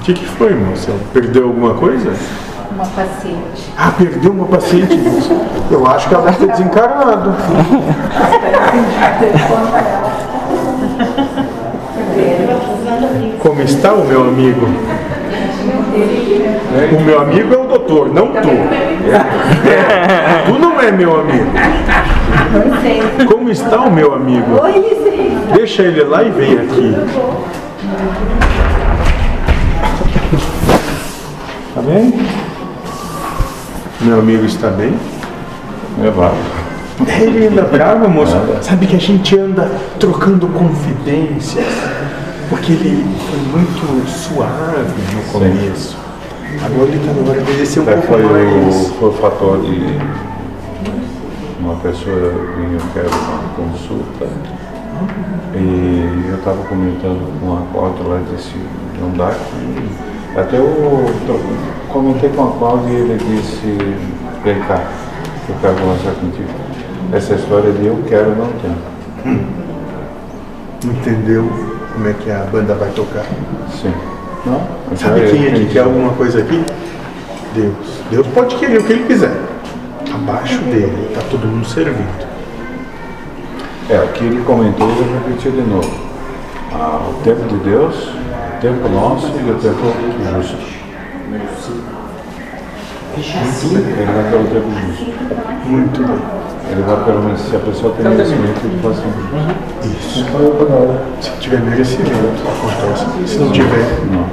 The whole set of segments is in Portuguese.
O que, que foi, moça? Perdeu alguma coisa? Uma paciente. Ah, perdeu uma paciente. moça. Eu acho que ela deve ter desencarnado. Como está o meu amigo? O meu amigo é o doutor, não tu. É, tu não é meu amigo. Como está o meu amigo? Deixa ele lá e vem aqui. Bem? Meu amigo está bem? É bravo. Ele anda bravo, moço. Sabe que a gente anda trocando confidências. Porque ele foi muito suave no começo. Agora ele está na hora de descer um Até pouco foi o, mais. foi o fator de uma pessoa vinha, eu quero uma consulta. E eu estava comentando com a Cláudia lá disse, não dá aqui. Até to- comentei com a Cláudia e ele disse, vem cá, eu quero conversar contigo. Essa história de eu quero não tem. Entendeu como é que a banda vai tocar? Sim. Não? Sabe eu quem é que entendi. quer alguma coisa aqui? Deus. Deus pode querer o que ele quiser. Abaixo dele está todo mundo servindo. É, o que ele comentou, eu vou repetir de novo. Ah, o tempo de Deus, o tempo nosso e o tempo justo. Ele vai pelo tempo justo. Muito bem. Ele vai pelo menos, se a pessoa tem merecimento, ele faz justo. Isso. Se tiver merecimento, acontece. Se não tiver, Não.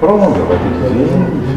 Pronto, vai ter que vir.